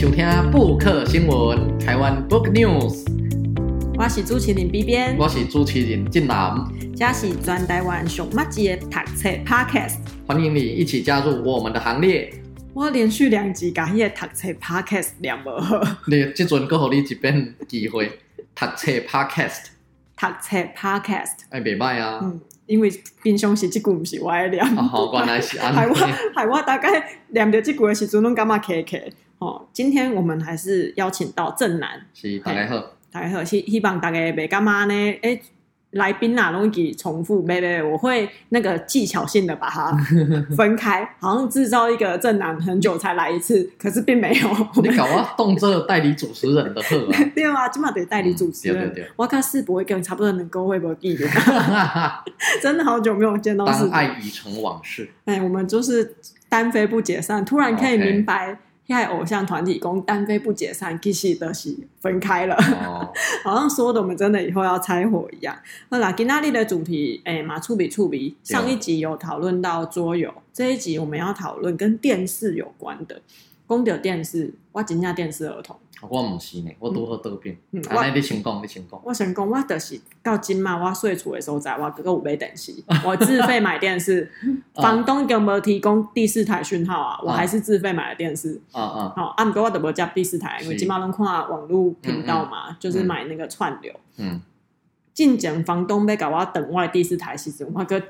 收听布克新闻台湾 Book News。我是主持人 B 边，我是主持人晋南，这是全台湾上麦子的读册 Podcast。欢迎你一起加入我们的行列。我连续两集把迄个读册 Podcast 念无好，你这阵给予你一遍机会，读册 Podcast，读册 Podcast，哎，袂歹啊。嗯因为平常时这句不是我爱念，哦，好，原来是安尼。害我害我大概念到这句的时阵，拢感觉卡卡。哦，今天我们还是邀请到正南，是大家好，大家好，希希望大家袂干嘛呢，诶、欸。来宾啊，容易重复，没没，我会那个技巧性的把它 分开，好像制造一个正南很久才来一次，可是并没有。你搞啊，动这代理主持人的课啊？对啊，起码得代理主持人。嗯、对对对，我看世博会跟差不多能够会不会记得？真的好久没有见到世博。当爱已成往事。哎，我们就是单飞不解散，突然可以明白。Okay. 偶像团体公单飞不解散，其实都是分开了，oh. 好像说的我们真的以后要拆伙一样。那啦，今天的主题，哎，马触笔触笔，上一集有讨论到桌游，这一集我们要讨论跟电视有关的。讲到电视，我真正电视儿童。我唔是呢，我拄好倒变。嗯，啊、你先讲，你先讲。我先讲，我就是到今嘛，我睡厝的所在，我哥哥有买电视，我自费买电视，房东给我提供第四台讯号啊，我还是自费买的电视。啊啊，好，啊，毋过我都无接第四台，因为今嘛拢看网络频道嘛，嗯嗯、就是买那个串流。嗯。进前房东要甲我等我第四台时阵，我哥。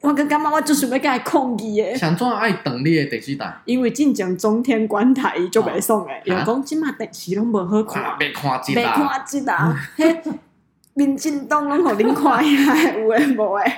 我跟干妈，我就是要甲伊抗议诶。想怎爱等你诶电视台？因为进前中天关台就袂爽诶，有讲即马电视拢无好看，没看几没看即啦。嘿，民进党拢互恁看呀，有诶无诶，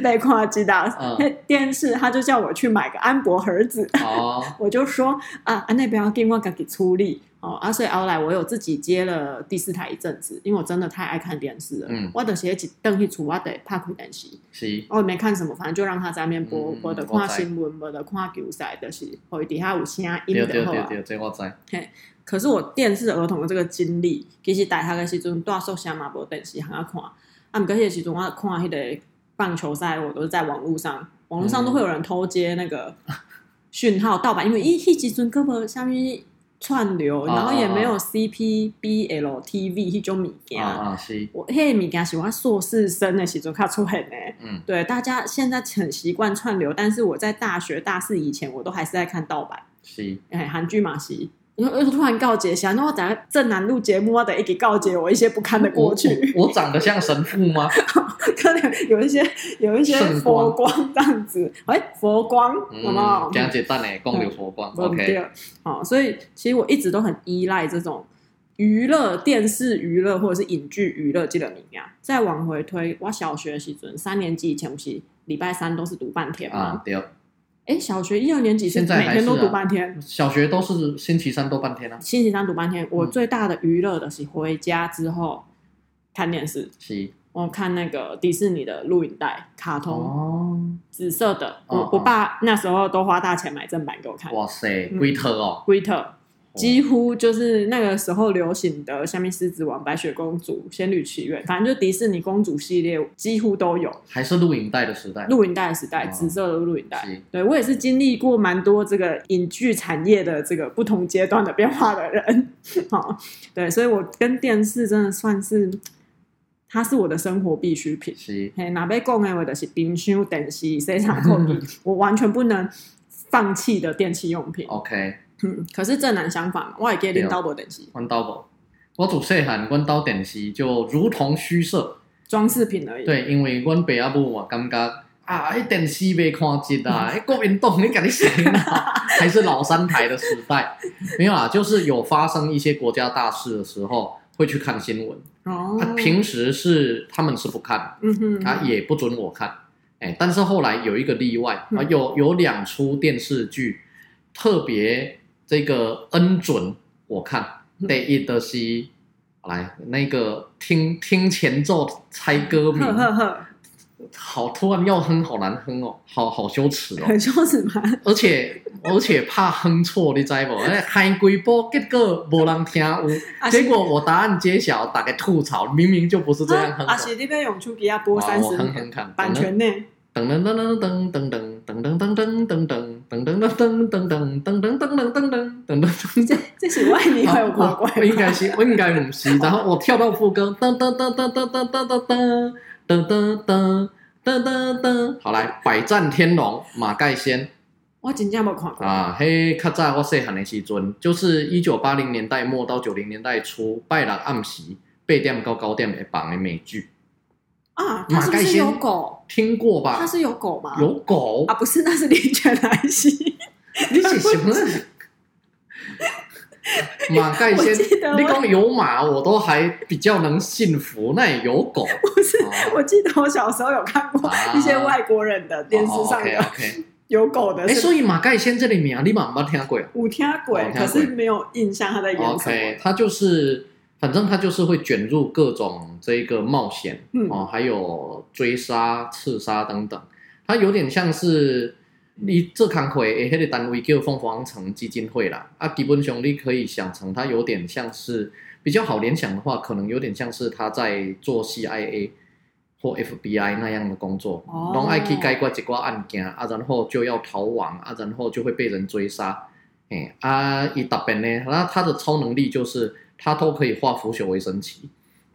没看几档。嘿，电视他就叫我去买个安博盒子，我就说啊，那不要给我自己处理。哦，啊，所以后来我有自己接了第四台一阵子，因为我真的太爱看电视了。嗯，我的鞋子登去出，我得拍开电视。是，我也没看什么，反正就让他在那边播，播的看新闻，播的看球赛，就是会底下有声音的。对对对对，这我知。嘿，可是我电视儿童的这个经历，其实大学的时阵大宿舍嘛无电视通啊看，啊，毋过迄个时阵我看迄个棒球赛，我都是在网络上，网络上都会有人偷接那个讯号盗版，因为伊迄时阵根本下面。串流，然后也没有 C P B L T V 那种物件。啊，是。我迄个物件是我硕士生的时阵较出现的。嗯，对，大家现在很习惯串流，但是我在大学大四以前，我都还是在看盗版。是。哎，韩剧嘛是。又又突然告诫，想那我等下正南录节目，我得一起告诫我一些不堪的过去。我，我长得像神父吗？可能有一些有一些佛光这样子。哎、欸，佛光，好不好？这样简单嘞，光流佛光。OK。好，所以其实我一直都很依赖这种娱乐、电视娱乐或者是影剧娱乐这个名啊。再往回推，我小学时阵三年级以前，不是礼拜三都是读半天吗？啊，对。哎，小学一二年级现在每天都读半天，小学都是星期三都半天啊。星期三读半天，我最大的娱乐的是回家之后看电视。是，我看那个迪士尼的录影带，卡通，哦，紫色的。我我爸那时候都花大钱买正版给我看。哇塞，龟特哦，龟特。几乎就是那个时候流行的，像《狮子王》《白雪公主》《仙女奇缘》，反正就迪士尼公主系列几乎都有。还是录影带的时代，录影带的时代，紫色的录影带。对，我也是经历过蛮多这个影剧产业的这个不同阶段的变化的人。好，对，所以我跟电视真的算是，它是我的生活必需品。是，嘿，哪被讲的我就是冰箱、电视、洗衫控具，我完全不能放弃的电器用品。OK。嗯，可是正南相反，我也给你倒部电视。我倒部，我做细汉，我倒电视就如同虚设，装饰品而已。对，因为阮爸阿母我感觉啊，迄电视没看紧啊，迄国民党你赶紧醒啊，还是老三台的时代。没有啊，就是有发生一些国家大事的时候，会去看新闻。哦，他平时是他们是不看，嗯哼，啊也不准我看。哎，但是后来有一个例外啊，有有两出电视剧特别。这个恩准我看，第一的是来那个听听前奏猜歌名，好突然要哼，好难哼哦，好好羞耻哦，很羞耻吗？而且而且怕哼错，你知不？哎，嗨归波，结果没人听，结果我答案揭晓，大家吐槽，明明就不是这样哼。啊是那边用手机啊播三十，我哼哼看，版权呢？噔噔噔噔噔噔噔噔噔噔噔噔。噔噔噔噔噔噔噔噔噔噔噔噔噔噔，这这是外面有魔鬼，我应该是，我应该不是。然后我跳到副歌，噔噔噔噔噔噔噔噔噔噔噔噔噔噔，好来，百战天龙马盖先。我真正没看过啊！嘿，较早我细汉的时阵，就是一九八零年代末到九零年代初，拜六暗时八点到九点会放的美剧啊。他是不是有狗？听过吧？他是有狗吗？有狗啊？不是，那是林泉来兮。你写什么？马盖先，你讲有马，我都还比较能信服。那也有狗？不是，我记得我小时候有看过一些外国人的电视上的。有狗的，哎，所以马盖先这里名啊，你马没听过？有听过，可是没有印象他在演什么。OK，他就是，反正他就是会卷入各种这个冒险，嗯、哦，还有追杀、刺杀等等。他有点像是你这康会诶，那个单位叫凤凰城基金会啦。啊，基本上你可以想成，他有点像是比较好联想的话，可能有点像是他在做 CIA。或 FBI 那样的工作，拢爱去解决一挂案件啊，然后就要逃亡啊，然后就会被人追杀。哎啊，伊特别呢，那他的超能力就是他都可以化腐朽为神奇，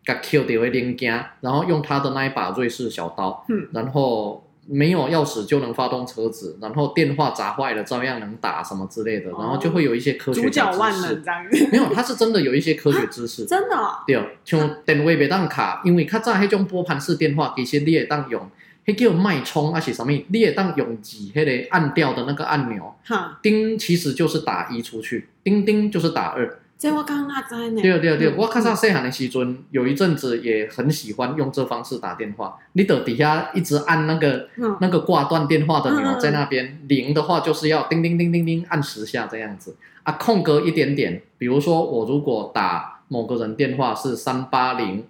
甲 Q 掉为零件，然后用他的那一把瑞士小刀，嗯，然后。没有钥匙就能发动车子，然后电话砸坏了照样能打什么之类的，然后就会有一些科学知识。主角万能这样。没有，他是真的有一些科学知识。真的。对，像电话别当卡，因为较早迄种拨盘式电话，其实你会当用，迄叫脉冲，还是什么？你会当用几迄个按掉的那个按钮，哈，叮其实就是打一出去，叮叮就是打二。这我刚刚在呢。对对对，我看上细汉的时阵，有一阵子也很喜欢用这方式打电话。你到底下一直按那个那个挂断电话的钮在那边，零的话就是要叮叮叮叮叮按十下这样子啊，空格一点点。比如说我如果打某个人电话是三八零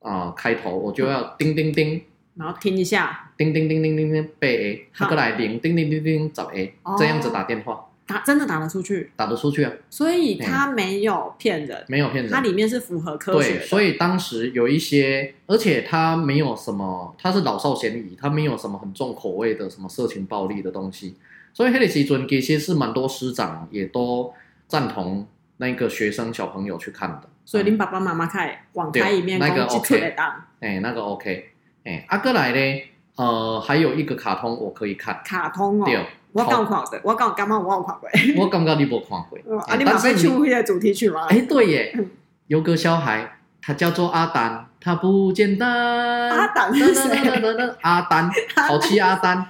啊开头，我就要叮叮叮，然后听一下，叮叮叮叮叮叮八 A，他过来零叮叮叮叮十 A，这样子打电话。打真的打得出去，打得出去啊！所以他没有骗人，没有骗人，它里面是符合科学的。对，所以当时有一些，而且他没有什么，他是老少咸宜，他没有什么很重口味的什么色情暴力的东西。所以黑里奇尊其实是蛮多师长也都赞同那个学生小朋友去看的。所以您爸爸妈妈看网开一面那个 OK，哎，那个 OK，哎，阿哥来呢，呃，还有一个卡通我可以看，卡通哦。对我刚看过，我刚刚刚我有看过。我感觉你没看过。啊，你马上出那个主题曲吗？哎，对耶，有个小孩，他叫做阿丹，他不简单。阿丹是谁？阿丹，淘气阿丹。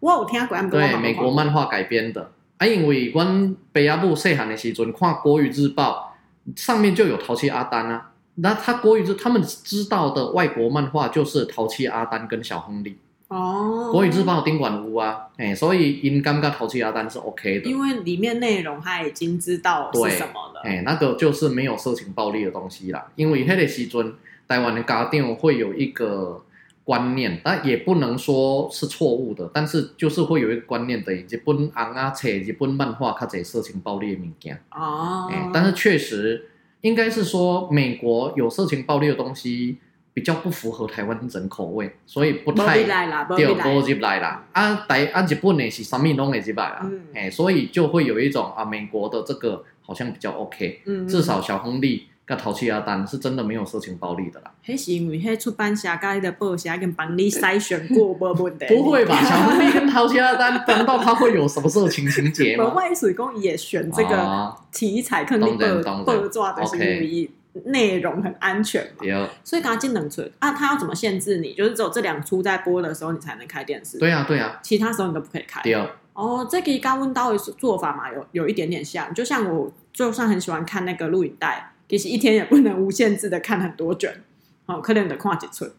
我有听过。对，美国漫画改编的。啊，因为我北亚部细汉的时阵看国语日报，上面就有淘气阿丹啊。那他国语日，他们知道的外国漫画就是淘气阿丹跟小亨利。哦，国语日报丁管屋啊，哎，所以因感觉淘气阿丹是 OK 的，因为里面内容他已经知道是什么了，哎，那个就是没有色情暴力的东西啦。因为迄个时阵，台湾的家长会有一个观念，但也不能说是错误的，但是就是会有一个观念的，日本翁啊，册日本漫画较侪色情暴力的物件哦，哎，但是确实应该是说美国有色情暴力的东西。比较不符合台湾人口味，所以不太对，不入来啦。啊，台啊日本的是什么拢会入来啦，哎，所以就会有一种啊，美国的这个好像比较 OK，至少小亨利跟淘气阿丹是真的没有色情暴力的啦。那是因为那出版社跟的报社跟帮你筛选过，没问题。不会吧？小亨利跟淘气阿丹，难道他会有什么色情情节吗？外水工也选这个题材，肯定报报纸的是故意。内容很安全嘛，对所以刚刚进能存啊，他要怎么限制你？就是只有这两出在播的时候，你才能开电视。对啊，对啊，其他时候你都不可以开。对哦，这个刚问到的做法嘛，有有一点点像，就像我就算很喜欢看那个录影带，其实一天也不能无限制的看很多卷，哦，可能得跨几寸。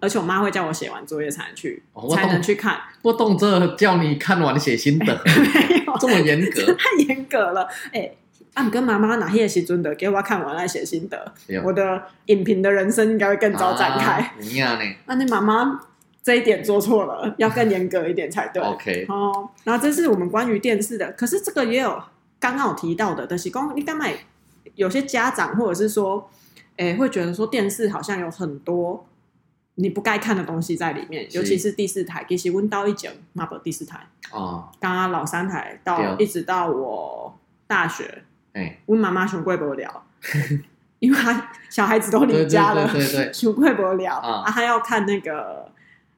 而且我妈会叫我写完作业才能去，哦、才能去看。我动这叫你看完写心得，没有这么严格，太严格了，哎、欸。啊，你跟妈妈哪些时阵的给我看完来写心得，我的影评的人生应该会更早展开。一样呢。那你妈妈这一点做错了，要更严格一点才对。OK。哦，然后这是我们关于电视的，可是这个也有刚刚有提到的，就是讲你干嘛？有些家长或者是说，诶、欸，会觉得说电视好像有很多你不该看的东西在里面，尤其是第四台，其实温到一整嘛不第四台啊，刚刚老三台到一直到我大学，妈妈熊贵不了，因为他小孩子都离家了，对对对，熊贵不了。啊，他要看那个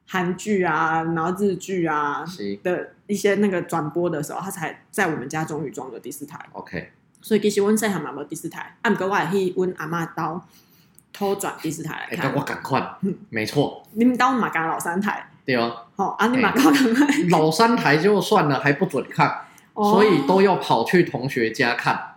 韩剧啊，然后日剧啊的一些那个转播的时候，他才在我们家终于装了第四台。OK，所以其实温细汉嘛无第四台，按个我也去温阿妈刀。偷转第四台来看，我赶快，没错。你们当马刚老三台，对哦。好啊，你马刚老三台？就算了，还不准看，所以都要跑去同学家看，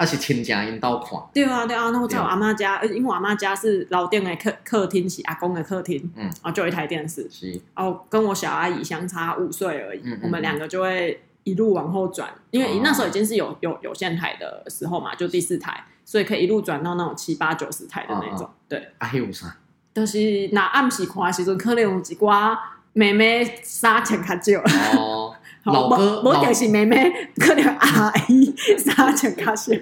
而且亲家引导看。对啊，对啊，那我在我阿妈家，因为我阿妈家是老店的客客厅，是阿公的客厅，嗯，然后就有一台电视，是，哦，跟我小阿姨相差五岁而已，我们两个就会一路往后转，因为那时候已经是有有有线台的时候嘛，就第四台。所以可以一路转到那种七八九十台的那种，对。啊，还有啥？就是那暗时看的时阵，可能有一寡妹妹衫穿较少。哦，老哥，我就是妹妹，可能阿姨衫穿较少。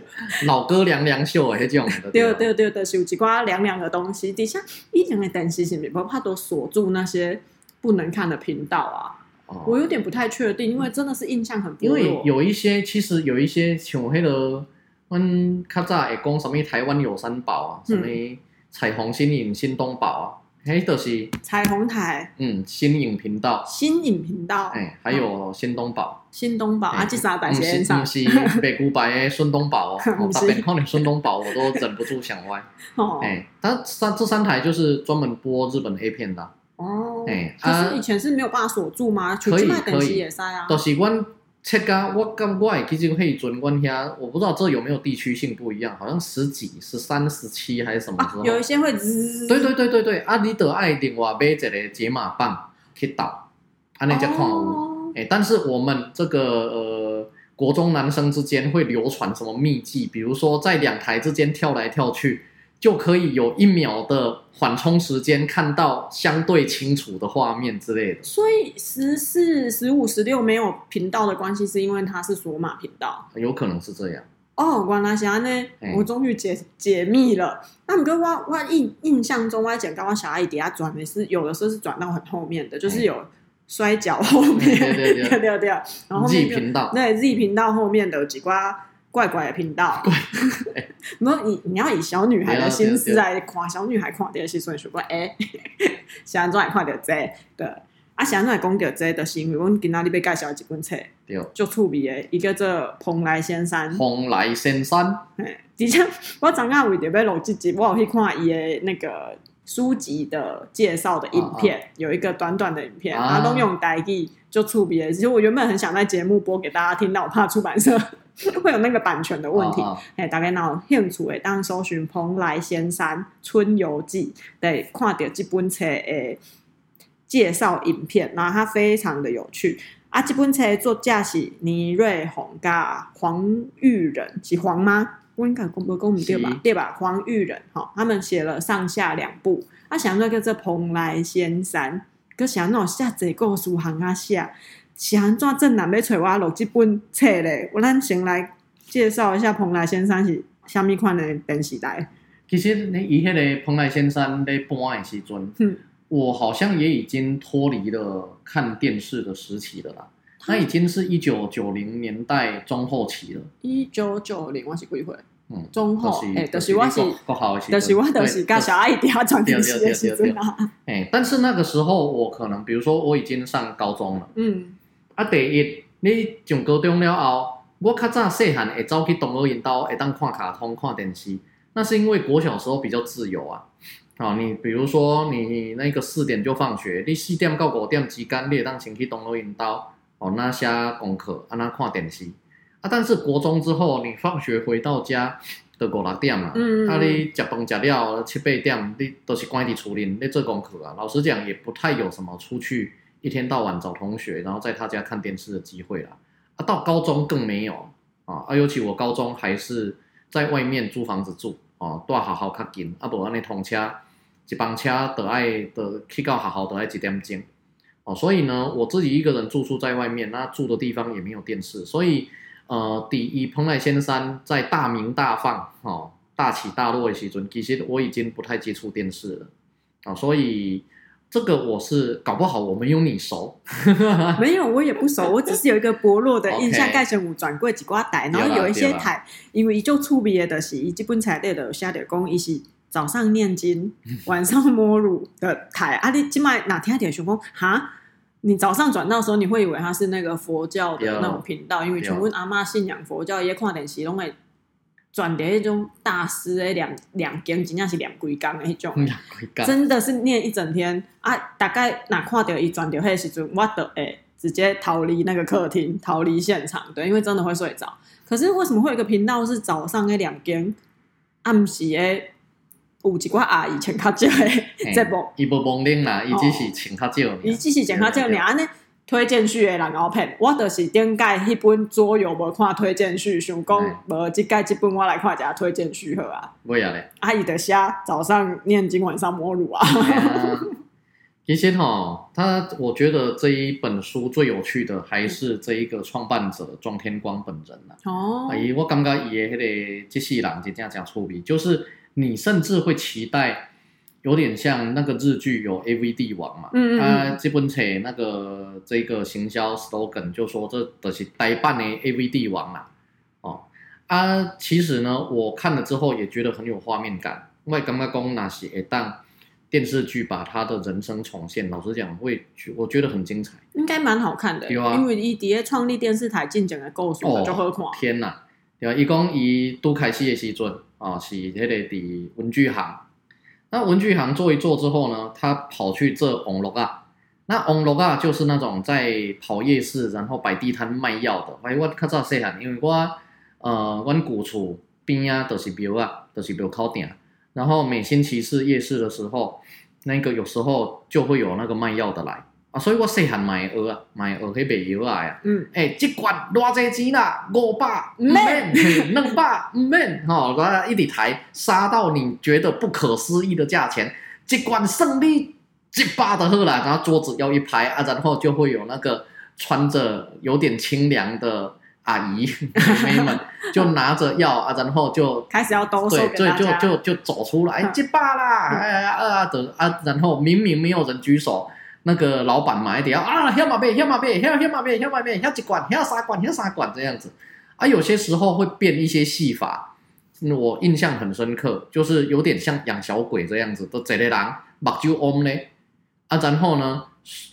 老哥凉凉秀诶，迄种的。对对对对，是有一寡凉凉的东西。底下以前的电视是不怕都锁住那些不能看的频道啊？我有点不太确定，因为真的是印象很。因为有一些，其实有一些像迄个。阮较早会讲什么台湾有三宝啊，什么彩虹新影、新东宝啊，嘿，都是彩虹台，嗯，新影频道，新影频道，哎，还有新东宝，新东宝啊，这三台先上，不是北古白的孙东宝哦，我特别看见孙东宝，我都忍不住想歪，哎，但三这三台就是专门播日本 A 片的，哦，哎，可是以前是没有办法锁住吗？可以可以，都是阮。切噶，我感觉其实迄阵阮遐，我不知道这有没有地区性不一样，好像十几、十三、十七还是什么时候？有一些会滋。对对对对对，啊，你得爱另外买一个解码棒去导，安尼才看有。哎，但是我们这个呃国中男生之间会流传什么秘技？比如说在两台之间跳来跳去。就可以有一秒的缓冲时间，看到相对清楚的画面之类的。所以十四、十五、十六没有频道的关系，是因为它是锁码频道。有可能是这样。哦，原来是呢，我终于解解密了。那你跟我我印印象中，我讲刚刚小阿姨底下转的是有的时候是转到很后面的，就是有摔跤后面，对对 对。然后 Z 频道，对 Z 频道后面的几挂。怪怪的频道，没有你，你要以小女孩的心思来夸小女孩看电视，所以说过哎，想怎来看到这对啊？想怎来讲到这的是因为我今仔日要介绍一本册，对，就趣味的，一个做蓬莱仙山。蓬莱仙山，哎，而且我刚刚为着要录这集，我有去看伊的那个书籍的介绍的影片，啊啊有一个短短的影片，啊，都用台语，就趣味的。其实我原本很想在节目播给大家听，但我怕出版社。会有那个版权的问题，哎、哦，大概那兴趣诶，当搜寻《蓬莱仙山春游记》，对，看到这本册诶介绍影片，然后它非常的有趣。啊，这本册作者是倪瑞红加黄玉仁，是黄吗？我应该公不公对吧？对吧？黄玉仁，哈，他们写了上下两部。啊，想那个这蓬莱仙山，佮想那种下载故事行啊下。是安怎正南要找我录这本册咧？我咱先来介绍一下蓬莱先生是虾米款的电视台。其实你以迄个蓬莱先生在播的时阵，嗯，我好像也已经脱离了看电视的时期了啦。它已经是一九九零年代中后期了。一九九零我是几岁？嗯，中后哎，就是我是，就是我就是跟小阿姨底下转电视的时阵啦。哎，但是那个时候我可能，比如说我已经上高中了，嗯。啊，第一，你上高中了后，我较早细汉会走去同学因兜，会当看卡通、看电视。那是因为国小时候比较自由啊。啊，你比如说你那个四点就放学，你四点到五点之间，你会当先去同学因兜，哦，那写功课，啊，那看电视。啊，但是国中之后，你放学回到家，都五六点嘛。嗯，嗯。啊，你食饭食了七八点，你都是关在厝里，你做功课啊。老实讲，也不太有什么出去。一天到晚找同学，然后在他家看电视的机会啦。啊，到高中更没有啊，啊，尤其我高中还是在外面租房子住哦，都好好较紧，啊，不然你通车一班车都爱的去到学校都爱几点钟哦，所以呢，我自己一个人住宿在外面，那住的地方也没有电视，所以呃，第一蓬莱仙山在大明大放哦，大起大落的时阵，其实我已经不太接触电视了啊，所以。这个我是搞不好我没有你熟，没有我也不熟，我只是有一个薄弱的 印象。盖成武转过几挂台，然后有一些台，因为就出别的是，基本彩电的下点工，伊是早上念经，晚上摸乳的台。啊，你今麦哪天点熊工哈？你早上转到的时候，你会以为他是那个佛教的那种频道，因为全部阿妈信仰佛教，也看电视拢会。转的那种大师诶，两两间真正是两规工的那种，真的是念一整天啊！大概哪看到一转的那时阵，我都会直接逃离那个客厅，逃离现场，对，因为真的会睡着。可是为什么会有一个频道是早上诶两间，暗时诶，有一寡阿姨请较少诶，节目，伊无蒙领啦，伊只是请较少，伊只是请较少，尔安尼。推荐序的人后骗我，就是点解迄本左右无看推荐序，想讲无即解即本我来看一下推荐序好啊。为啥咧？阿姨的写早上念经，晚上摸乳啊。其实哈，他我觉得这一本书最有趣的还是这一个创办者庄天光本人啦。哦。哎，我感觉伊的迄个机器人真正真出名，就是你甚至会期待。有点像那个日剧有 AV 帝王嘛，嗯嗯，啊，这本册那个这个行销 slogan 就说这的是台版的 AV 帝王啦，哦，啊，其实呢，我看了之后也觉得很有画面感，因为刚刚讲那些一档电视剧把他的人生重现，老实讲会我觉得很精彩，应该蛮好看的，对啊，因为伊底下创立电视台进展个构想就好看，天哪，对啊，伊讲伊拄开始的时阵啊，是迄个伫文具行。那文具行做一做之后呢，他跑去这网络啊。那网络啊，就是那种在跑夜市，然后摆地摊卖药的。哎，我较早细汉，因为我呃，阮古厝边啊，都是庙啊，都是庙口店。然后每星期四夜市的时候，那个有时候就会有那个卖药的来。啊，所以我细汉买鹅啊，买蚵去卖药啊。嗯，诶、欸，这罐偌济钱啦？五百唔免，两百唔免，吼，我一直抬，杀到你觉得不可思议的价钱，这罐胜利一百的好啦。然后桌子要一排啊，然后就会有那个穿着有点清凉的阿姨妹妹们，就拿着药啊，然后就开始要兜售，对，就就就就走出来，一百啦，哎呀啊的啊，然后明明没有人举手。那个老板买点啊，遐嘛买，遐嘛买，遐遐嘛买，遐嘛买，遐一罐，遐三管，要三管这样子，啊，有些时候会变一些戏法，我印象很深刻，就是有点像养小鬼这样子，都这类人目睭红嘞，啊，然后呢，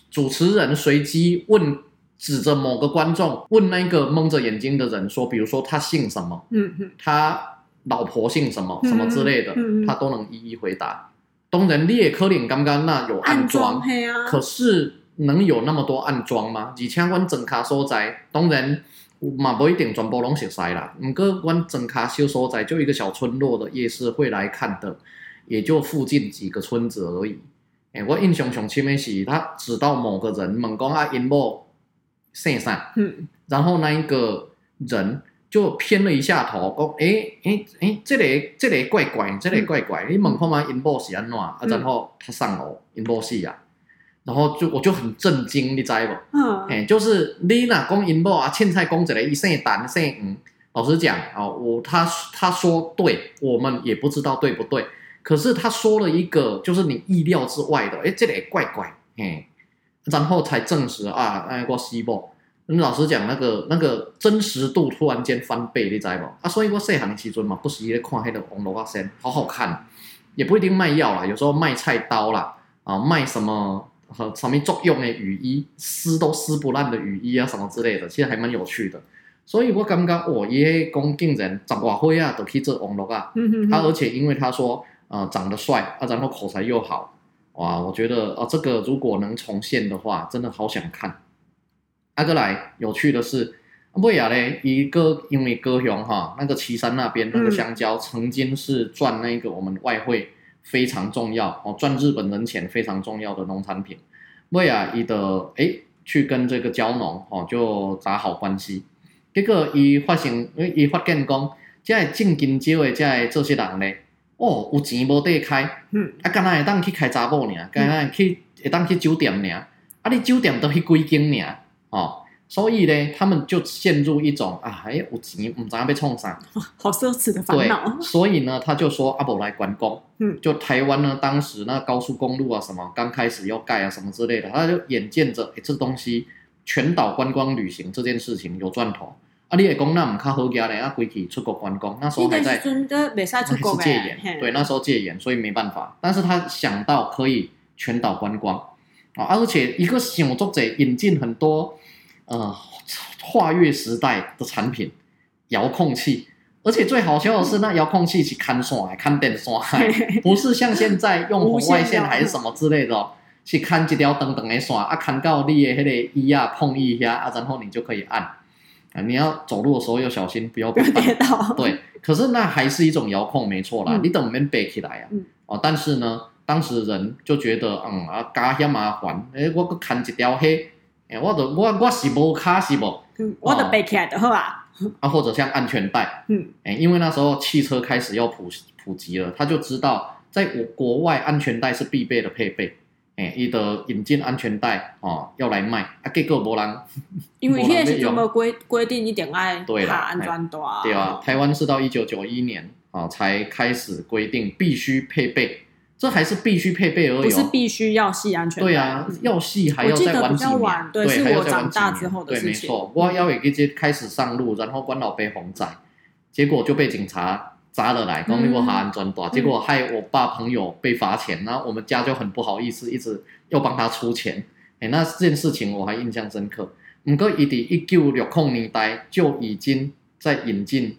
主持人随机问，指着某个观众问那个蒙着眼睛的人说，比如说他姓什么，嗯嗯，他老婆姓什么，什么之类的，嗯，他都能一一回答。当然，你也可能刚刚那有暗桩，啊、可是能有那么多暗装吗？以前阮整卡所在，当然嘛不一定全部拢熟悉啦。毋过阮整卡小所在就一个小村落的夜市会来看的，也就附近几个村子而已。诶、欸，我印象上前面是他指到某个人，问讲啊因某姓啥，嗯，然后那一个人。就偏了一下头，讲诶诶诶，这里、个、这里、个、怪怪，这里、个、怪怪，嗯、你问看嘛，因某是安怎？啊，然后他上楼，因某是啊，然后就我就很震惊，你知不？嗯，哎，就是你若讲因某啊，凊彩讲一个伊姓陈姓吴，老实讲啊，我他他说对，我们也不知道对不对，可是他说了一个就是你意料之外的，诶，这里、个、怪怪，嘿，然后才证实啊，哎，我是某。你老实讲，那个那个真实度突然间翻倍，你知无？啊，所以我细汉的时阵嘛，不时咧看迄个网络啊，先好好看，也不一定卖药啦，有时候卖菜刀啦，啊，卖什么和什么作用的雨衣，撕都撕不烂的雨衣啊，什么之类的，其实还蛮有趣的。所以我感觉我爷公敬人十外岁啊，都去做网络啊，嗯哼，他而且因为他说，呃，长得帅啊，然后口才又好，哇，我觉得啊，这个如果能重现的话，真的好想看。阿哥来，有趣的是，尾仔咧，一个因为高雄哈，那个旗山那边那个香蕉，曾经是赚那个我们外汇非常重要哦，赚日本人钱非常重要的农产品。尾啊伊的诶，去跟这个蕉农哦，就打好关系。结果伊发现，伊发现讲，这进金蕉的这这些人咧，哦，有钱无地开，嗯，啊，干那会当去开查某尔，干那去会当去酒店尔，啊，你酒店都去几间尔。哦，所以呢，他们就陷入一种啊，哎，我钱唔知道被冲啥，好奢侈的烦恼。所以呢，他就说阿伯来关公，嗯，就台湾呢，当时那高速公路啊，什么刚开始要盖啊，什么之类的，他就眼见着，哎，这东西全岛观光旅行这件事情有赚头。啊，你也讲那唔靠好家嘞，啊，归去出国观光，那时候还在，是戒严，对，那时候戒严，所以没办法。但是他想到可以全岛观光啊，而且一个想作者引进很多。呃，跨越时代的产品，遥控器，而且最好笑的是，那遥控器是看线，看电线，不是像现在用红外线还是什么之类的，去看一条长长的线啊，看到你的迄个衣啊碰一下啊，然后你就可以按啊，你要走路的时候要小心，不要被跌倒。对，可是那还是一种遥控，没错啦，嗯、你等面背起来啊，哦、嗯，但是呢，当时人就觉得，嗯啊，加遐麻烦，诶，我搁看一条黑。哎，我的我我是无卡是无，我的背起来的好啊。啊，或者像安全带，嗯，哎，因为那时候汽车开始要普普及了，他就知道在国国外安全带是必备的配备，哎，伊的引进安全带哦要来卖，啊，结果无人，因为现在是怎么规规定一点爱卡安全带，对啊，台湾是到一九九一年啊才开始规定必须配备。这还是必须配备而已，不是必须要系安全带。对啊，要系还要再玩几年。对，是我长大之后的事情。对，没错，我要一个接开始上路，然后关老被红仔，结果就被警察抓了来，讲你我还安全带，结果害我爸朋友被罚钱，然后我们家就很不好意思，一直要帮他出钱。哎，那这件事情我还印象深刻。不过，一点一九六零年代就已经在引进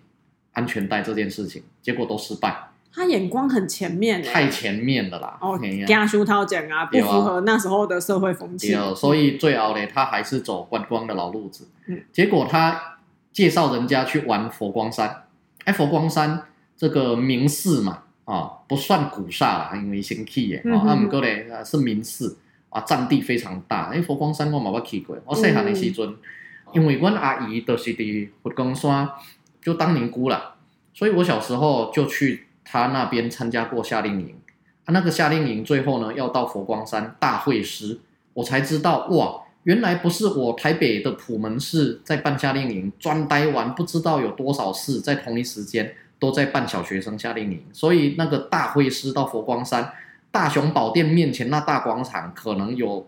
安全带这件事情，结果都失败。他眼光很前面，太前面了啦！哦，家书套讲啊，不符合那时候的社会风气。所以最后呢，他还是走观光的老路子。嗯，结果他介绍人家去玩佛光山。哎，佛光山这个名寺嘛，啊，不算古刹啦，因为新起的。啊，不过呢是名寺啊，占地非常大。哎，佛光山我冇捌去过，我细汉的时阵，因为阮阿姨都是伫佛光山就当尼姑啦，所以我小时候就去。他那边参加过夏令营，啊，那个夏令营最后呢，要到佛光山大会师，我才知道哇，原来不是我台北的普门市在办夏令营，专呆玩，不知道有多少市在同一时间都在办小学生夏令营，所以那个大会师到佛光山大雄宝殿面前那大广场，可能有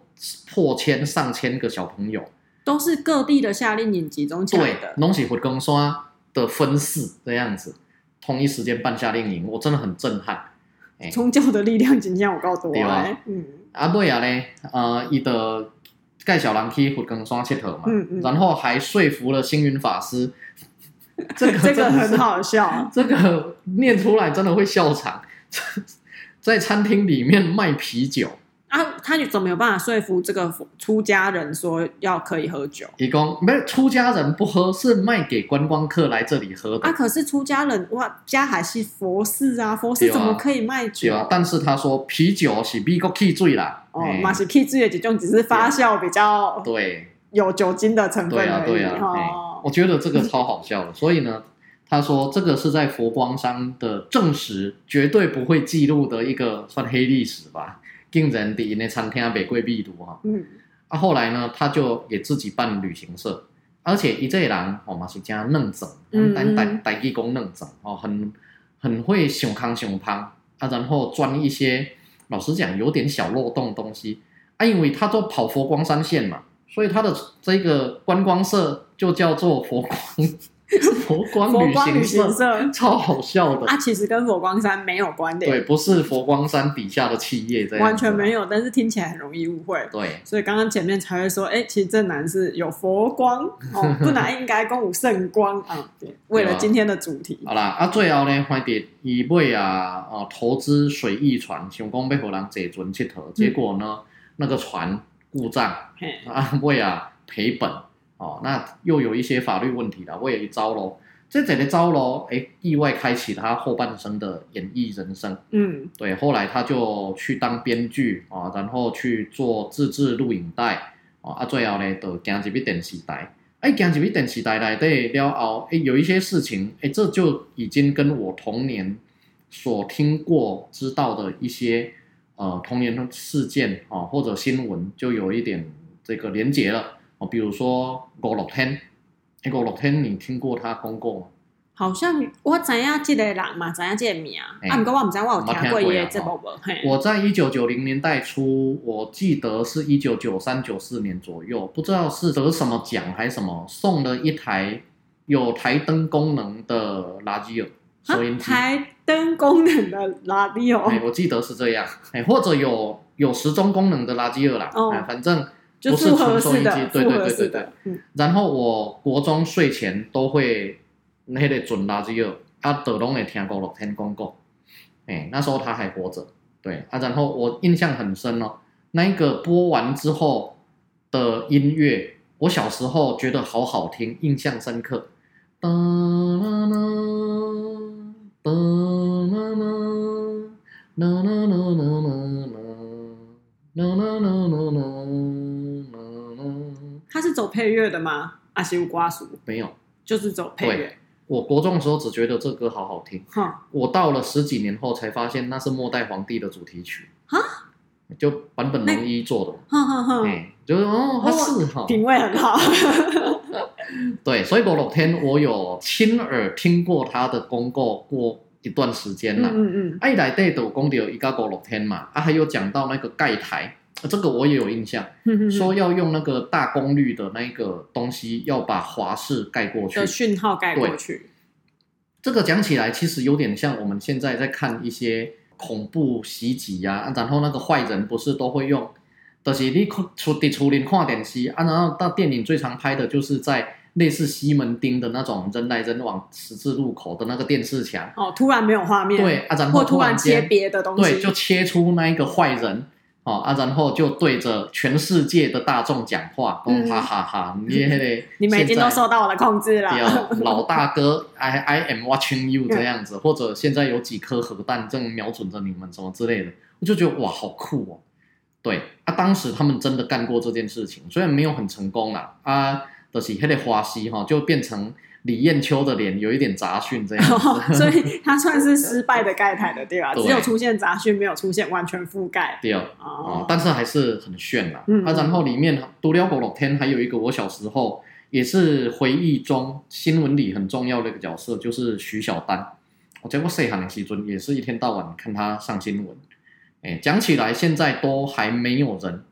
破千上千个小朋友，都是各地的夏令营集中起来的，拢是佛光山的分寺这样子。同一时间办夏令营，我真的很震撼。宗教的力量，今天我告诉我。对啊，嗯，阿妹啊呢，呃，伊的盖小狼去佛光山铁头嘛，嗯嗯，然后还说服了星云法师，这个 这个很好笑，这个念出来真的会笑场，在餐厅里面卖啤酒。啊，他怎么有办法说服这个出家人说要可以喝酒？一共没有出家人不喝，是卖给观光客来这里喝的。啊，可是出家人哇，家还是佛寺啊，佛寺怎么可以卖酒？啊，但是他说啤酒是美国起水啦，哦，嘛是起水的几种，只是发酵比较对，有酒精的成分对啊，对啊，哦，我觉得这个超好笑的。所以呢，他说这个是在佛光山的正史绝对不会记录的一个算黑历史吧。竟然在那餐厅卖过秘鲁哈，嗯，啊，后来呢，他就也自己办旅行社，而且一这人哦嘛是加嫩整，单单单技工嫩整哦，很很会想康想胖。啊，然后钻一些老实讲有点小漏洞的东西。啊，因为他都跑佛光山线嘛，所以他的这个观光社就叫做佛光。佛光旅行社。超好笑的，啊，其实跟佛光山没有关联，对，不是佛光山底下的企业这样，完全没有，但是听起来很容易误会，对，所以刚刚前面才会说，哎，其实正南是有佛光。哦，不然应该讲有圣光。啊，对，为了今天的主题，好啦，啊，最后呢，发现伊尾啊，哦，投资水翼船，想讲要互人坐船佚佗，结果呢，那个船故障，啊，尾啊赔本。哦，那又有一些法律问题了，我也一招喽。这整个招喽，哎，意外开启他后半生的演艺人生。嗯，对，后来他就去当编剧啊，然后去做自制录影带啊，最后呢，就行入去电视台。哎，行入去电视台来对了后，哎，有一些事情，哎，这就已经跟我童年所听过、知道的一些呃童年的事件啊，或者新闻，就有一点这个连结了。哦，比如说五六天，哎，五六天，你听过他公告吗？好像我知影这个人嘛，知影这个名，欸、啊，不过我唔知我有听过耶这部无。我在一九九零年代初，我记得是一九九三九四年左右，不知道是得什么奖还是什么，送了一台有台灯功能的垃圾耳收音机。台灯功能的垃圾耳，哎，我记得是这样，哎，或者有有时钟功能的垃圾耳啦，哦、哎，反正不是纯收音机，对对对对对。嗯、然后我国中睡前都会。那个准垃圾耳，啊，都拢会听五六天广告，哎，那时候他还活着，对啊，然后我印象很深哦，那个播完之后的音乐，我小时候觉得好好听，印象深刻。哒啦啦，哒啦啦，啦啦啦啦啦啦，啦啦啦啦啦。他是走配乐的吗？还是有歌词？没有，就是走配乐。我国中的时候只觉得这歌好好听，哈。我到了十几年后才发现那是末代皇帝的主题曲，哈？就坂本龙一做的，哈哈哈，就是哦，他是哈，品味很好，对，所以五六天我有亲耳听过他的公告过一段时间了，嗯嗯，爱来对的公有一个五六天嘛，啊，还有讲到那个盖台。这个我也有印象，说要用那个大功率的那个东西，要把华氏盖过去，的讯号盖过去。这个讲起来其实有点像我们现在在看一些恐怖袭击呀、啊，然后那个坏人不是都会用，就是你出的出林看电视啊，然后到电影最常拍的就是在类似西门町的那种人来人往十字路口的那个电视墙，哦，突然没有画面，对啊，然后突然切别的东西，对，就切出那一个坏人。哦啊，然后就对着全世界的大众讲话，嗯、哈哈哈！你 你们已经都受到我的控制了。老大哥，I I am watching you 这样子，嗯、或者现在有几颗核弹正瞄准着你们，什么之类的，我就觉得哇，好酷哦！对啊，当时他们真的干过这件事情，虽然没有很成功啦，啊，就是那个花西哈，就变成。李艳秋的脸有一点杂讯，这样子，哦，所以 他算是失败的盖台的，对吧？只有出现杂讯，没有出现完全覆盖。对哦，哦，但是还是很炫啦。嗯，啊，然后里面独了五六天还有一个我小时候也是回忆中新闻里很重要的一个角色，就是徐小丹。我见过谁喊的西尊，也是一天到晚看他上新闻。哎，讲起来现在都还没有人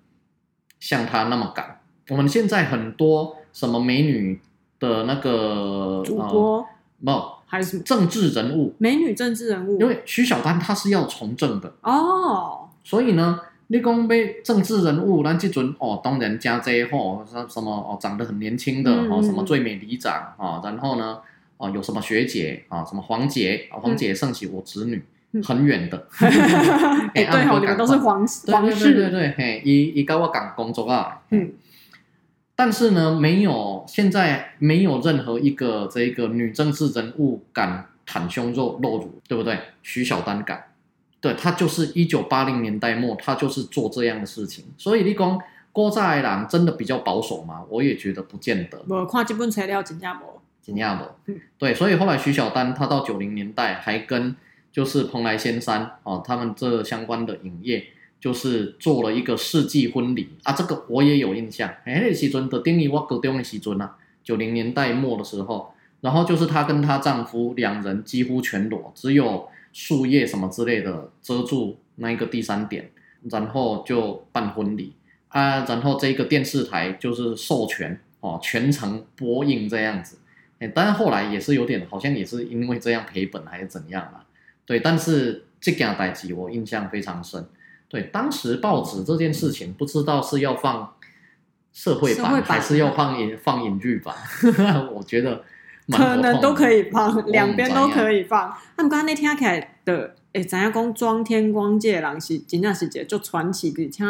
像他那么敢。我们现在很多什么美女。的那个主播，没有，还是政治人物，美女政治人物。因为徐小丹她是要从政的。哦，所以呢，你讲被政治人物，咱即阵哦，当然加这吼，什什么哦，长得很年轻的哦，什么最美里长啊，然后呢，哦，有什么学姐啊，什么黄姐，黄姐胜起我侄女，很远的，哎，对哦，你们都是皇皇室，对对对，嘿，伊伊跟我讲工作啊，嗯。但是呢，没有，现在没有任何一个这个女政治人物敢袒胸露露乳，对不对？徐小丹敢，对，她就是一九八零年代末，她就是做这样的事情。所以你讲郭在郎真的比较保守吗？我也觉得不见得。我看基本材料真假不？真假不？嗯，对，所以后来徐小丹他到九零年代还跟就是蓬莱仙山哦，他们这相关的影业。就是做了一个世纪婚礼啊，这个我也有印象。哎，那时阵的定义我高中的时阵啊，九零年代末的时候，然后就是她跟她丈夫两人几乎全裸，只有树叶什么之类的遮住那一个第三点，然后就办婚礼啊，然后这个电视台就是授权哦，全程播映这样子。哎，但是后来也是有点，好像也是因为这样赔本还是怎样啊？对，但是这件代志我印象非常深。对，当时报纸这件事情，不知道是要放社会版，还是要放影放影剧版，我觉得可能都可以放，两边都可以放。他们刚刚那天起来的，哎，咱要讲庄天光这个人是真正是一个就传奇，而且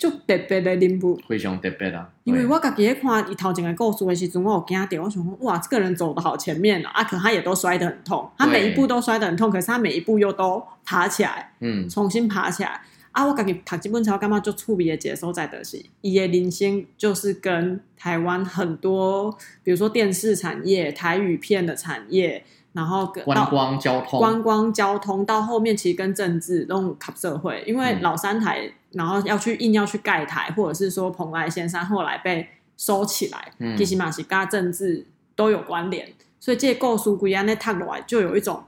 就特别的人物，非常特别啊。因为我自己在看伊头前的故事的时候，我有惊到，我想说哇，这个人走的好前面啊，啊可他也都摔得很痛，他每一步都摔得很痛，可是他每一步又都爬起来，嗯，重新爬起来。啊，我自己读基本书，干嘛就触笔的接收在的是，伊的人生就是跟台湾很多，比如说电视产业、台语片的产业，然后跟观光交通、观光交通到后面，其实跟政治都融合社会，因为老三台，然后要去硬要去盖台，或者是说蓬莱仙山后来被收起来，其实嘛是跟政治都有关联，所以这个故事归安那谈落来，就有一种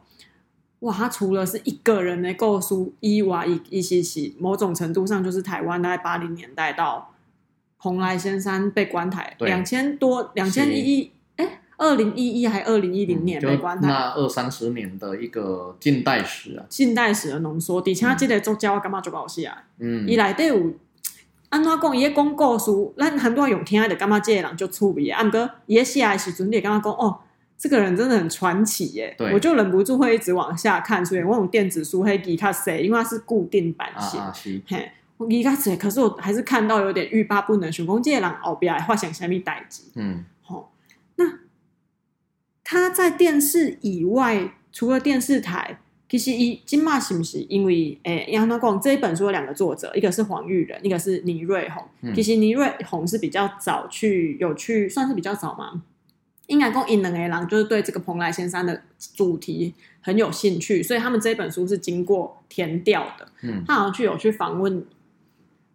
哇，他除了是一个人的构书以外，一一些些某种程度上就是台湾在八零年代到蓬莱仙山被关台两千多两千一一哎，二零一一还二零一零年被关台，那二三十年的一个近代史啊，近代史的浓缩。底下这个作家我干嘛就搞戏啊？嗯，伊内底有。安怎讲？伊咧讲故事，咱很多人用听的，感觉这个人就趣味。啊，毋过伊咧写的时阵，你会感觉讲哦，这个人真的很传奇耶。对，我就忍不住会一直往下看，所以我用电子书会记较细，因为它是固定版型。啊，啊是。嘿，我记较细，可是我还是看到有点欲罢不能，想讲这个人后边发生什么代志。嗯，他在电视以外，除了电视台。其实伊金马是不是因为诶，杨他讲这一本书有两个作者，一个是黄玉仁，一个是倪瑞红。嗯、其实倪瑞红是比较早去有去，算是比较早嘛。应该讲因两个人就是对这个蓬莱仙山的主题很有兴趣，所以他们这一本书是经过填调的。嗯，他好像去有去访问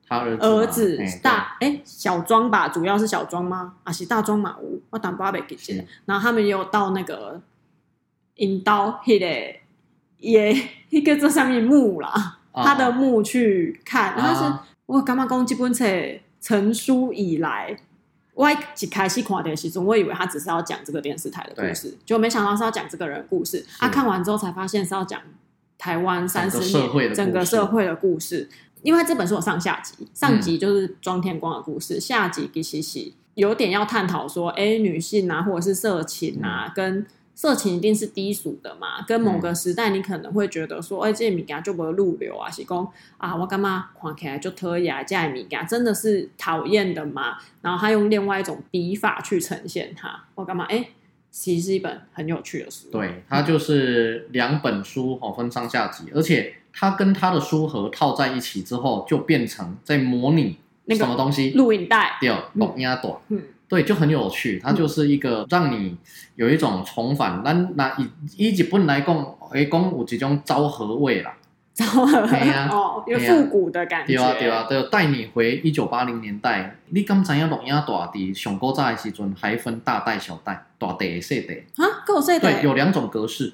他儿子，儿子大哎小庄吧，主要是小庄吗？啊是大庄马屋？我当爸爸给记得。然后他们也有到那个引刀迄个。也 一个这上面墓啦，啊、他的墓去看，然后是、啊、我干嘛讲这本册成书以来，我一开始看的时候，我以为他只是要讲这个电视台的故事，就没想到是要讲这个人的故事。是啊，看完之后才发现是要讲台湾三十年整个社会的故事。因为这本书有上下集，上集就是庄天光的故事，嗯、下集其实是有点要探讨说，哎，女性啊，或者是色情啊，嗯、跟。色情一定是低俗的嘛？跟某个时代，你可能会觉得说，哎、嗯，这个物件就不会入流啊，是讲啊，我干嘛看起来就特雅这个物件，真的是讨厌的嘛？然后他用另外一种笔法去呈现它，我干嘛？哎，其实是一本很有趣的书。对，它就是两本书哦，分上下集，而且它跟它的书盒套在一起之后，就变成在模拟什么东西？录影带，对，录音带，嗯。对，就很有趣，它就是一个让你有一种重返。那那以以日本来讲，诶，讲有一种昭和味啦，昭和啊，哦，有复古的感觉。对啊，对啊，对，带你回一九八零年代。你敢知影录影带的上古早的时阵还分大带、小带、大带、小带啊？够细的。对，有两种格式。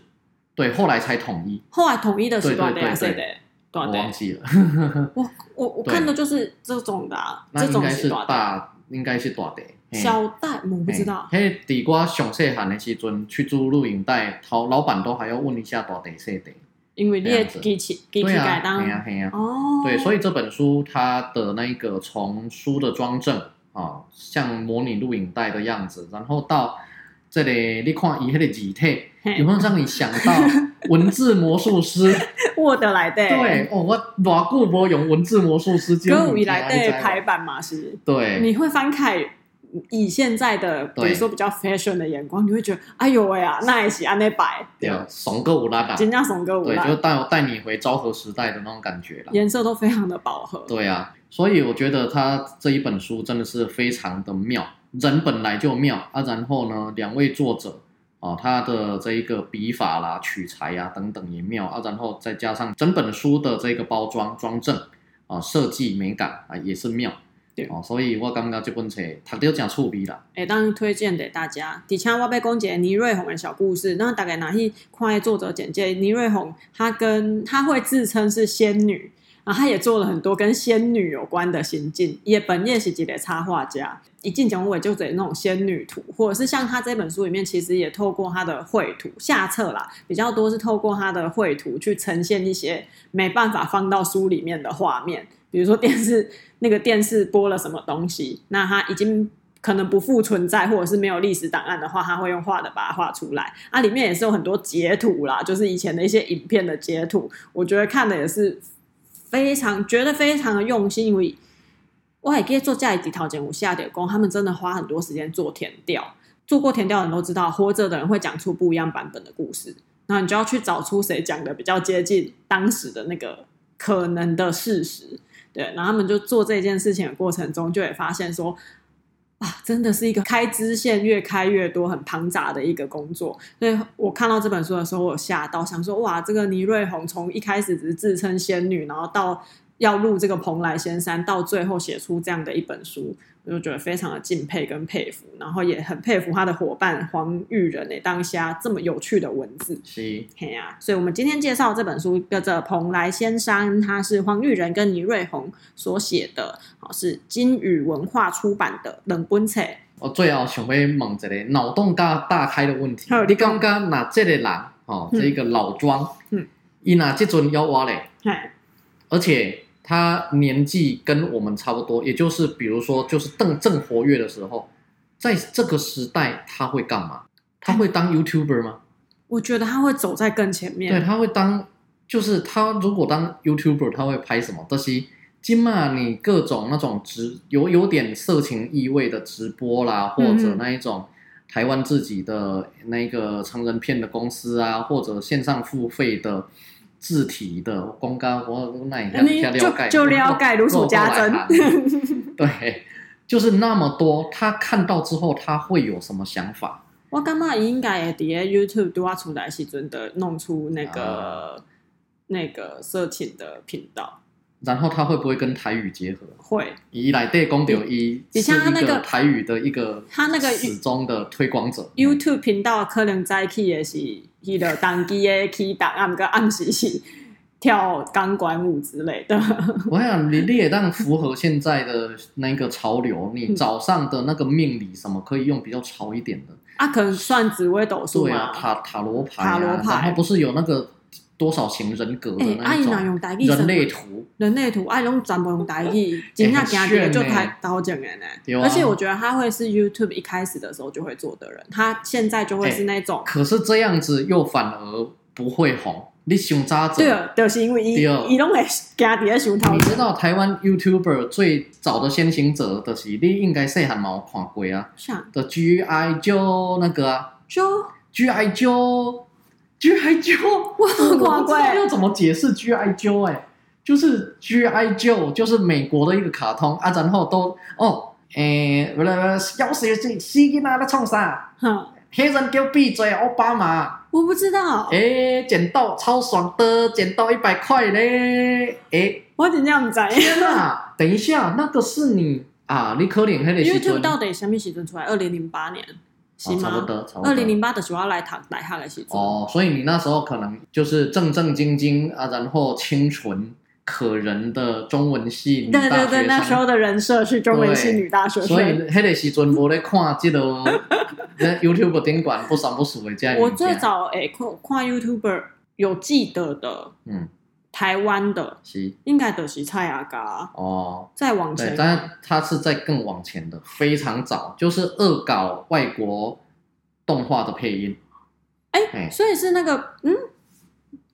对，后来才统一。后来统一的是大带、小带。我忘记了。我我我看的就是这种的，这种是大，应该是大带。小袋我不知道。嘿，底瓜上细汉的时阵去租录影带，老老板都还要问一下大带小带，因为你也机器机器改当。对呀对呀。哦。对，所以这本书它的那个从书的装帧啊，像模拟录影带的样子，然后到这里你看伊迄个字体，有没有让你想到文字魔术师？Word 来的。对哦，我偌久无用文字魔术师，跟五以来的排版嘛是。对。你会翻开。以现在的比如说比较 fashion 的眼光，你会觉得哎呦喂啊，那也是安内摆，对，怂哥无拉吧，真正怂哥无拉，对，就带带你回昭和时代的那种感觉了。颜色都非常的饱和。对啊，所以我觉得他这一本书真的是非常的妙，人本来就妙啊，然后呢，两位作者啊，他的这一个笔法啦、取材呀、啊、等等也妙啊，然后再加上整本书的这个包装装帧啊、设计美感啊也是妙。对哦，所以我感觉这本册读得真趣味啦。哎，当然推荐给大家。底下我要讲一个倪瑞红的小故事，那大概拿去看作者简介。倪瑞红她跟她会自称是仙女，然后她也做了很多跟仙女有关的行径。也本业是一个插画家，一进讲尾就得那种仙女图，或者是像他这本书里面，其实也透过他的绘图下册啦，比较多是透过他的绘图去呈现一些没办法放到书里面的画面。比如说电视那个电视播了什么东西，那它已经可能不复存在，或者是没有历史档案的话，他会用画的把它画出来。啊，里面也是有很多截图啦，就是以前的一些影片的截图。我觉得看的也是非常觉得非常的用心，因为我还可以做这一套节目下点工，他们真的花很多时间做填调。做过填调的人都知道，活着的人会讲出不一样版本的故事，那你就要去找出谁讲的比较接近当时的那个可能的事实。对，然后他们就做这件事情的过程中，就会发现说，啊，真的是一个开支线越开越多、很庞杂的一个工作。所以我看到这本书的时候，我吓到，想说，哇，这个倪瑞红从一开始只是自称仙女，然后到要录这个蓬莱仙山，到最后写出这样的一本书，我就觉得非常的敬佩跟佩服，然后也很佩服他的伙伴黄玉仁诶，当下这么有趣的文字。是，嘿呀，所以我们今天介绍这本书叫做《蓬莱仙山》，它是黄玉仁跟倪瑞红所写的，好，是金宇文化出版的冷本册。我最后想要问一个脑洞大大开的问题，你刚刚那这个人哦，这个老庄，嗯，伊那这阵要挖嘞，而且。他年纪跟我们差不多，也就是比如说，就是正正活跃的时候，在这个时代他会干嘛？他会当 YouTuber 吗？我觉得他会走在更前面。对，他会当，就是他如果当 YouTuber，他会拍什么？这些今嘛，你各种那种直有有点色情意味的直播啦，或者那一种台湾自己的那个成人片的公司啊，或者线上付费的。字体的公告，我那一下 了解，就了解如数家珍。对，就是那么多。他看到之后，他会有什么想法？我感觉应该会在 YouTube 都要出来时阵的，弄出那个、呃、那个色情的频道。然后他会不会跟台语结合？会。以来对公牛一是一个台语的一个他那个始终的推广者。YouTube 频道可能在起也是。去了当机的去档案个暗时是跳钢管舞之类的。我想你你也当符合现在的那个潮流，你早上的那个命理什么可以用比较潮一点的。啊，可能算紫微斗数对啊，塔塔罗牌啊，然后不是有那个多少型人格的那种人类图，人类图爱用全部用台语，今天讲的就太高级了呢。而且我觉得他会是 YouTube 一开始的时候就会做的人，他现在就会是那种。可是这样子又反而不会红，你想咋子？对，就是因为伊伊拢会加底下头。你知道台湾 YouTuber 最早的先行者的是，你应该细汉嘛有看过啊？的 G.I. Joe 那个啊，Joe，G.I. Joe。G.I. Joe，我很奇怪，要怎么解释 G.I. Joe？哎，就是 G.I. Joe，就是美国的一个卡通啊，然后都哦，诶、欸，不是，小死死囡仔在创啥？哼，黑人给我闭嘴，奥巴马。我不知道。诶、欸，捡到超爽的，捡到一百块嘞！诶、欸，我怎样在？天哪，等一下，那个是你啊？你可怜黑的 YouTube 到底什么时阵出来？二零零八年。哦、差不多，差不多。二零零八的时候要来台来哈来写作。哦，所以你那时候可能就是正正经经啊，然后清纯可人的中文系女大学生。对对对，那时候的人设是中文系女大学生。所以迄个时阵无咧看这个 YouTube 顶管不三不四的这样。我最早诶看看 YouTuber 有记得的，嗯。台湾的，是。应该都是蔡阿嘎。哦。再往前，但是他是在更往前的，非常早，就是恶搞外国动画的配音。哎、欸，所以是那个，嗯，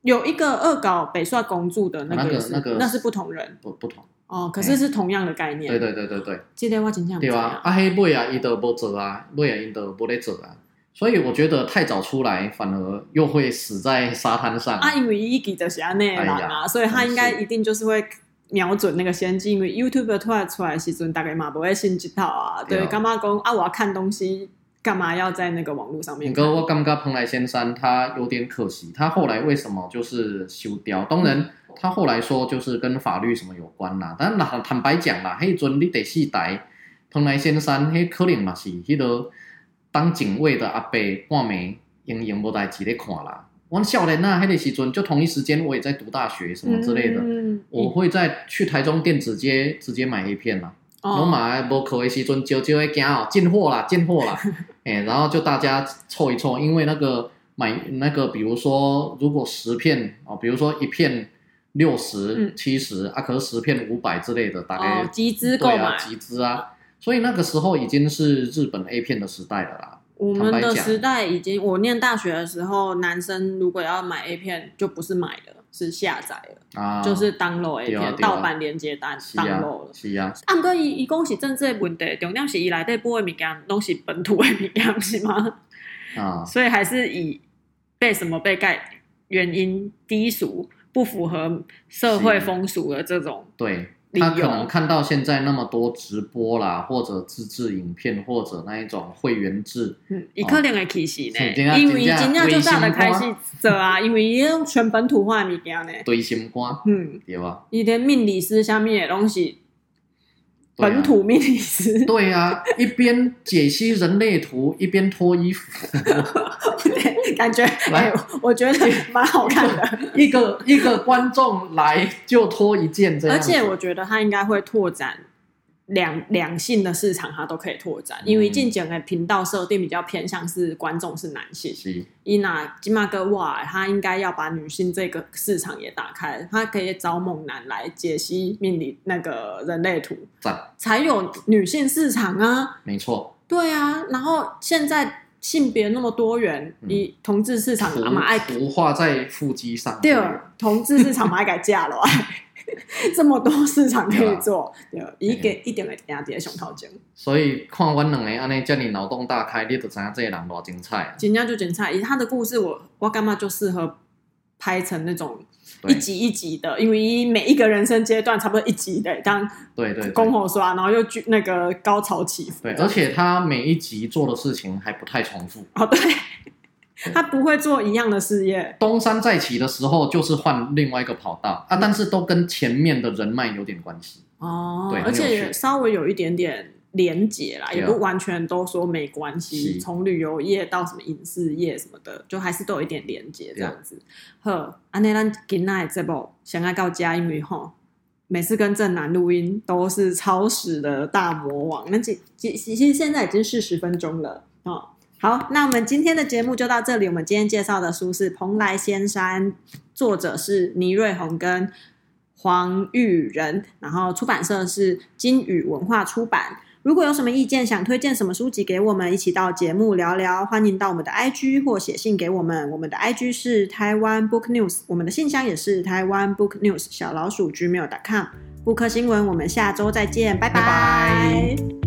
有一个恶搞北帅公主的那个，那个那是不同人，不不同。哦，可是是同样的概念。对对对对对，这个我真正对啊，阿黑妹啊，伊都无做啊，妹啊，伊都无咧做啊。所以我觉得太早出来，反而又会死在沙滩上。啊，因为伊记得是安内啦嘛，所以他应该一定就是会瞄准那个先机。因为 YouTube 突然出来的时阵，大概嘛不会信这套啊。对，干嘛讲啊？我要看东西，干嘛要在那个网络上面？不过我感觉蓬莱仙山他有点可惜，他后来为什么就是修掉？当然，他后来说就是跟法律什么有关啦。但那坦白讲啦，迄阵你第四代蓬莱仙山，迄可能嘛是迄个。当警卫的阿伯半暝用用无代志咧看啦。我少年啊，迄个时阵就同一时间，我也在读大学什么之类的。嗯、我会在去台中电子街直接买 A 片啦。我买无课的时阵，就就会惊哦，进货啦，进货啦。哎、欸，然后就大家凑一凑，因为那个买那个，比如说如果十片哦，比如说一片六十七十啊，可是十片五百之类的，大概集资购买，集资啊。所以那个时候已经是日本 A 片的时代了啦。我们的时代已经，我念大学的时候，男生如果要买 A 片，就不是买的，是下载的，啊、就是 download A 片，盗版连接单 download 了。是啊。按哥一一共是政治的问题，重点是伊来对播的物件都是本土的物件，是吗？啊。所以还是以被什么被盖原因低俗，不符合社会风俗的这种。对。他可能看到现在那么多直播啦，或者自制影片，或者那一种会员制，嗯，伊可能会开始呢，因为真正就这样的开始做啊，因为伊用全本土化物件呢，堆心肝，嗯，对吧？伊连命理师下面的东西，本土命理师，对啊，一边解析人类图，一边脱衣服。感觉来，我觉得蛮好看的。一个一个观众来就脱一件这样，而且我觉得他应该会拓展两两性的市场，他都可以拓展。因为进讲的频道设定比较偏向是观众是男性，伊娜金马哥哇，他应该要把女性这个市场也打开，他可以找猛男来解析命理那个人类图，才有女性市场啊。没错，对啊。然后现在。性别那么多元，你、嗯、同志市场嘛爱图画在腹肌上。对，同志市场嘛爱改嫁了，这么多市场可以做，对，一个一点的压底熊套间。所以看阮两个安尼叫你脑洞大开，你就知影这个人多精彩。真正就精彩，以他的故事我，我我干嘛就适合拍成那种。一集一集的，因为每一个人生阶段差不多一集的，当对对公后刷，然后又那个高潮起伏。对，而且他每一集做的事情还不太重复。哦，对，他不会做一样的事业。东山再起的时候，就是换另外一个跑道啊，但是都跟前面的人脉有点关系。哦，对，而且稍微有一点点。连结啦，也不完全都说没关系。从旅游业到什么影视业什么的，就还是都有一点连结这样子。呵，安内咱今仔这部想要告家，因为吼，每次跟正南录音都是超时的大魔王。那其其其实现在已经是十分钟了哦。好，那我们今天的节目就到这里。我们今天介绍的书是《蓬莱仙山》，作者是倪瑞红跟黄玉仁，然后出版社是金宇文化出版。如果有什么意见，想推荐什么书籍给我们，一起到节目聊聊，欢迎到我们的 IG 或写信给我们。我们的 IG 是台湾 Book News，我们的信箱也是台湾 Book News 小老鼠 Gmail.com。布克新闻，我们下周再见，拜拜。